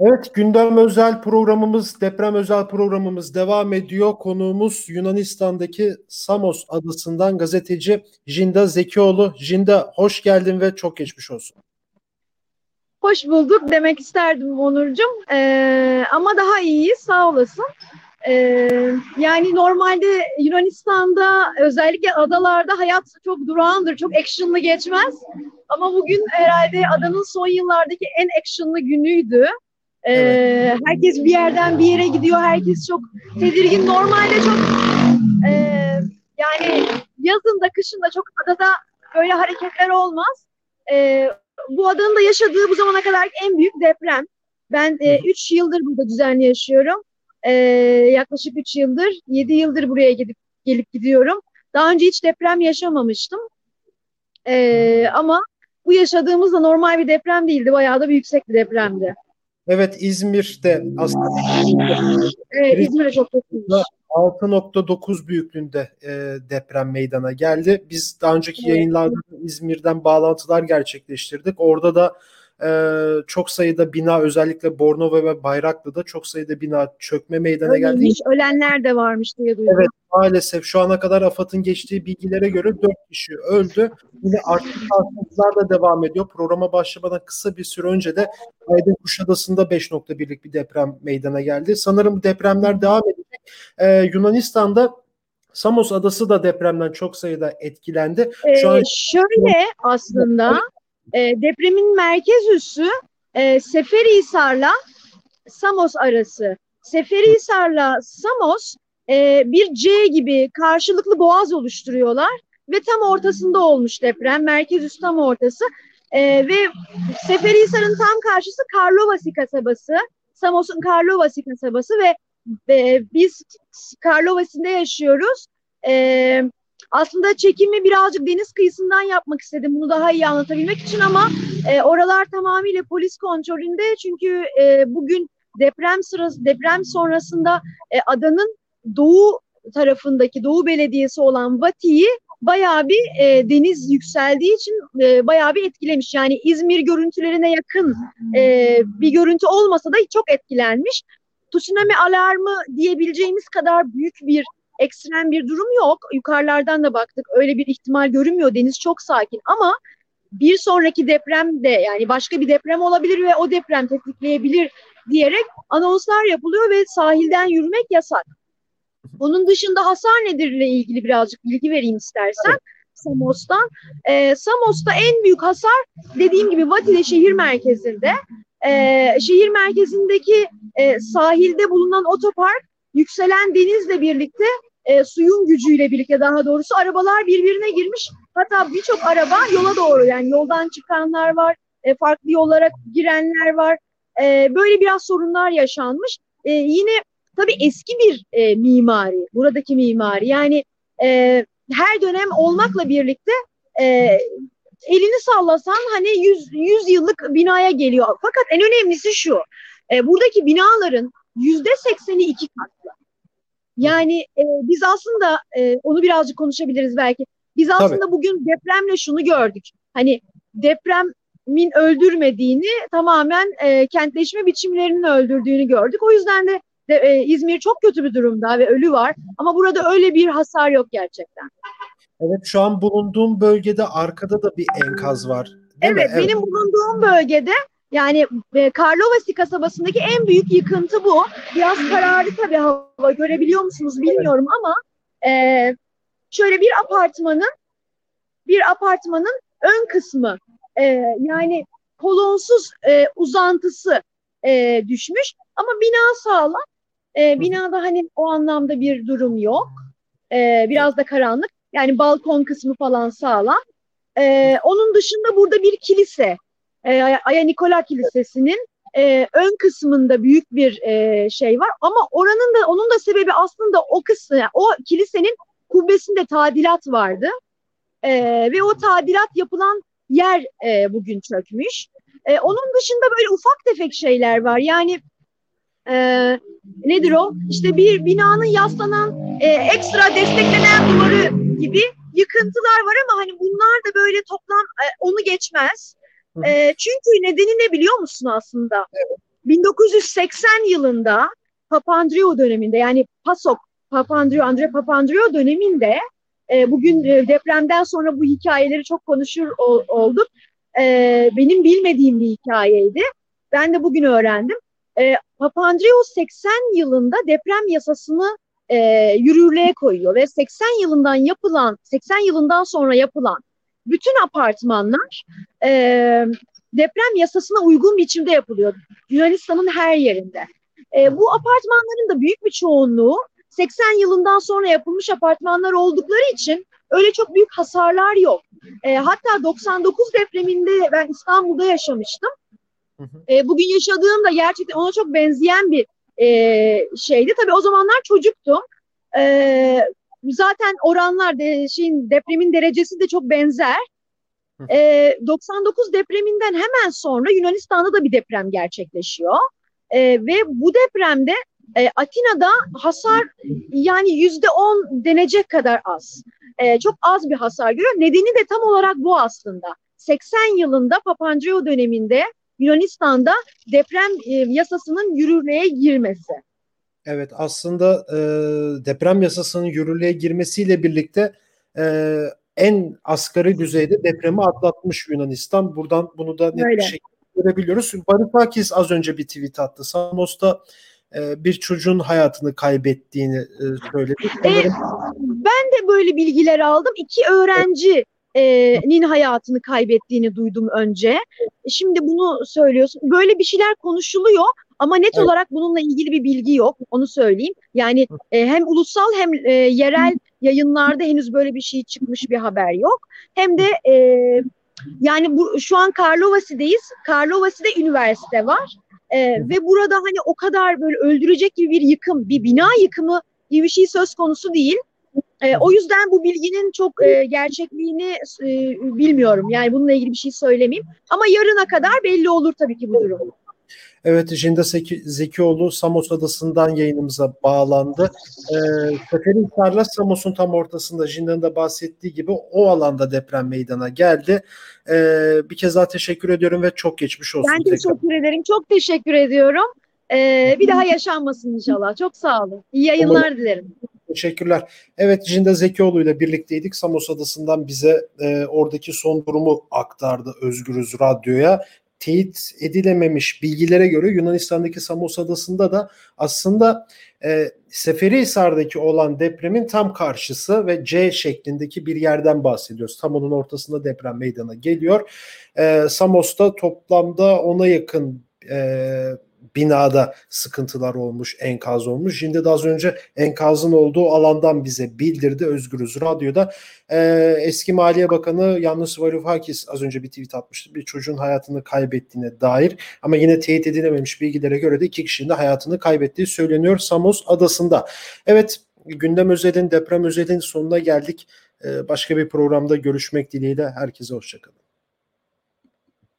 Evet gündem özel programımız, deprem özel programımız devam ediyor. Konuğumuz Yunanistan'daki Samos adasından gazeteci Jinda Zekioğlu. Jinda hoş geldin ve çok geçmiş olsun. Hoş bulduk demek isterdim Onurcuğum. Ee, ama daha iyi sağ olasın. Ee, yani normalde Yunanistan'da özellikle adalarda hayat çok durağandır, çok actionlı geçmez. Ama bugün herhalde adanın son yıllardaki en actionlı günüydü. Ee, evet. Herkes bir yerden bir yere gidiyor, herkes çok tedirgin. Normalde çok e, yani yazın da kışın da çok adada böyle hareketler olmaz. Ee, bu adanın da yaşadığı bu zamana kadar en büyük deprem. Ben 3 e, üç yıldır burada düzenli yaşıyorum. E, yaklaşık 3 yıldır, 7 yıldır buraya gidip gelip gidiyorum. Daha önce hiç deprem yaşamamıştım. E, ama bu yaşadığımız da normal bir deprem değildi. Bayağı da bir yüksek bir depremdi. Evet İzmir'de aslında. Evet İzmir'e çok kötüymüş. 6.9 büyüklüğünde e, deprem meydana geldi. Biz daha önceki evet. yayınlarda İzmir'den bağlantılar gerçekleştirdik. Orada da e, çok sayıda bina özellikle Bornova ve Bayraklı'da çok sayıda bina çökme meydana Öyleymiş, geldi. Ölenler de varmış diye duydum. Evet maalesef şu ana kadar AFAD'ın geçtiği bilgilere göre 4 kişi öldü. Yine artık sarsıntılar da devam ediyor. Programa başlamadan kısa bir süre önce de Aydın Kuşadası'nda 5.1'lik bir deprem meydana geldi. Sanırım bu depremler devam edecek. Ee, Yunanistan'da Samos adası da depremden çok sayıda etkilendi. Şu ee, an şöyle aslında e, depremin merkez üssü e, Seferihisar'la Samos arası. Seferihisar'la Samos e, bir C gibi karşılıklı boğaz oluşturuyorlar ve tam ortasında olmuş deprem. Merkez üssü tam ortası. E, ve Seferihisar'ın tam karşısı Karlovasi kasabası. Samos'un Karlovasi kasabası ve e, biz Karlovasi'nde yaşıyoruz. E, aslında çekimi birazcık deniz kıyısından yapmak istedim bunu daha iyi anlatabilmek için ama e, oralar tamamıyla polis kontrolünde çünkü e, bugün deprem sırası deprem sonrasında e, adanın doğu tarafındaki Doğu Belediyesi olan Vati'yi bayağı bir e, deniz yükseldiği için e, bayağı bir etkilemiş. Yani İzmir görüntülerine yakın e, bir görüntü olmasa da çok etkilenmiş. Tsunami alarmı diyebileceğimiz kadar büyük bir ekstrem bir durum yok. Yukarılardan da baktık. Öyle bir ihtimal görünmüyor. Deniz çok sakin ama bir sonraki deprem de yani başka bir deprem olabilir ve o deprem tetikleyebilir diyerek anonslar yapılıyor ve sahilden yürümek yasak. Onun dışında hasar nedir ile ilgili birazcık bilgi vereyim istersen. Evet. Samos'tan. Ee, Samos'ta en büyük hasar dediğim gibi Vati'de şehir merkezinde. Ee, şehir merkezindeki e, sahilde bulunan otopark yükselen denizle birlikte e, suyun gücüyle birlikte daha doğrusu arabalar birbirine girmiş. Hatta birçok araba yola doğru yani yoldan çıkanlar var, e, farklı yollara girenler var. E, böyle biraz sorunlar yaşanmış. E, yine tabii eski bir e, mimari, buradaki mimari. Yani e, her dönem olmakla birlikte e, elini sallasan hani 100, 100 yıllık binaya geliyor. Fakat en önemlisi şu, e, buradaki binaların yüzde sekseni iki katlı. Yani e, biz aslında e, onu birazcık konuşabiliriz belki. Biz aslında Tabii. bugün depremle şunu gördük. Hani depremin öldürmediğini tamamen e, kentleşme biçimlerinin öldürdüğünü gördük. O yüzden de, de e, İzmir çok kötü bir durumda ve ölü var. Ama burada öyle bir hasar yok gerçekten. Evet şu an bulunduğum bölgede arkada da bir enkaz var. Evet, evet benim bulunduğum bölgede yani e, Karlovasi kasabasındaki en büyük yıkıntı bu. Biraz kararlı tabii hava görebiliyor musunuz bilmiyorum ama e, şöyle bir apartmanın bir apartmanın ön kısmı e, yani kolonsuz e, uzantısı e, düşmüş ama bina sağlam. E, binada hani o anlamda bir durum yok. E, biraz da karanlık. Yani balkon kısmı falan sağlam. E, onun dışında burada bir kilise e, Aya Nikola Kilisesi'nin e, ön kısmında büyük bir e, şey var ama oranın da onun da sebebi aslında o kısmı yani o kilisenin kubbesinde tadilat vardı e, ve o tadilat yapılan yer e, bugün çökmüş. E, onun dışında böyle ufak tefek şeyler var yani e, nedir o? İşte bir binanın yaslanan e, ekstra desteklenen duvarı gibi yıkıntılar var ama hani bunlar da böyle toplam e, onu geçmez. E, çünkü nedeni ne biliyor musun aslında? Evet. 1980 yılında Papandreou döneminde yani PASOK, Papandreou, Andre Papandreou döneminde e, bugün e, depremden sonra bu hikayeleri çok konuşur ol, olduk. E, benim bilmediğim bir hikayeydi. Ben de bugün öğrendim. E, Papandreou 80 yılında deprem yasasını e, yürürlüğe koyuyor ve 80 yılından yapılan, 80 yılından sonra yapılan bütün apartmanlar e, deprem yasasına uygun biçimde yapılıyor. Yunanistan'ın her yerinde. E, bu apartmanların da büyük bir çoğunluğu 80 yılından sonra yapılmış apartmanlar oldukları için öyle çok büyük hasarlar yok. E, hatta 99 depreminde ben İstanbul'da yaşamıştım. E, bugün yaşadığım da gerçekten ona çok benzeyen bir e, şeydi. Tabii o zamanlar çocuktum. E, zaten oranlar de, şeyin depremin derecesi de çok benzer. E, 99 depreminden hemen sonra Yunanistan'da da bir deprem gerçekleşiyor. E, ve bu depremde e, Atina'da hasar yani yüzde on denecek kadar az. E, çok az bir hasar görüyor. Nedeni de tam olarak bu aslında. 80 yılında Papandreou döneminde Yunanistan'da deprem e, yasasının yürürlüğe girmesi. Evet aslında e, deprem yasasının yürürlüğe girmesiyle birlikte e, en asgari düzeyde depremi atlatmış Yunanistan. Buradan bunu da net Öyle. bir şekilde görebiliyoruz. Varoufakis az önce bir tweet attı. Samos'ta e, bir çocuğun hayatını kaybettiğini e, söyledi. E, ben de böyle bilgiler aldım. İki öğrenci nin hayatını kaybettiğini duydum önce. Şimdi bunu söylüyorsun. Böyle bir şeyler konuşuluyor ama net evet. olarak bununla ilgili bir bilgi yok. Onu söyleyeyim. Yani e, hem ulusal hem e, yerel yayınlarda henüz böyle bir şey çıkmış bir haber yok. Hem de e, yani bu şu an Karlovasi'deyiz. Karlovasi'de üniversite var. E, ve burada hani o kadar böyle öldürecek gibi bir yıkım, bir bina yıkımı gibi bir şey söz konusu değil. E, o yüzden bu bilginin çok e, gerçekliğini e, bilmiyorum. Yani bununla ilgili bir şey söylemeyeyim. Ama yarına kadar belli olur tabii ki bu durum. Evet, Jinda Zeki, Zekioğlu Samos Adası'ndan yayınımıza bağlandı. Ee, Seferihisar'la Samos'un tam ortasında Jinda'nın da bahsettiği gibi o alanda deprem meydana geldi. Ee, bir kez daha teşekkür ediyorum ve çok geçmiş olsun. Ben teşekkür tekrar. ederim. Çok teşekkür ediyorum. Ee, bir daha yaşanmasın inşallah. Çok sağ olun. İyi yayınlar Umarım. dilerim. Teşekkürler. Evet Jinda Zekioğlu ile birlikteydik. Samos Adası'ndan bize e, oradaki son durumu aktardı Özgürüz Radyo'ya teyit edilememiş bilgilere göre Yunanistan'daki Samos Adası'nda da aslında e, Seferihisar'daki olan depremin tam karşısı ve C şeklindeki bir yerden bahsediyoruz. Tam onun ortasında deprem meydana geliyor. E, Samos'ta toplamda ona yakın e, binada sıkıntılar olmuş, enkaz olmuş. Şimdi de az önce enkazın olduğu alandan bize bildirdi Özgürüz Radyo'da. Ee, eski Maliye Bakanı Yannis Varoufakis az önce bir tweet atmıştı. Bir çocuğun hayatını kaybettiğine dair ama yine teyit edilememiş bilgilere göre de iki kişinin de hayatını kaybettiği söyleniyor Samos adasında. Evet gündem özelin, deprem özelin sonuna geldik. Ee, başka bir programda görüşmek dileğiyle herkese hoşçakalın.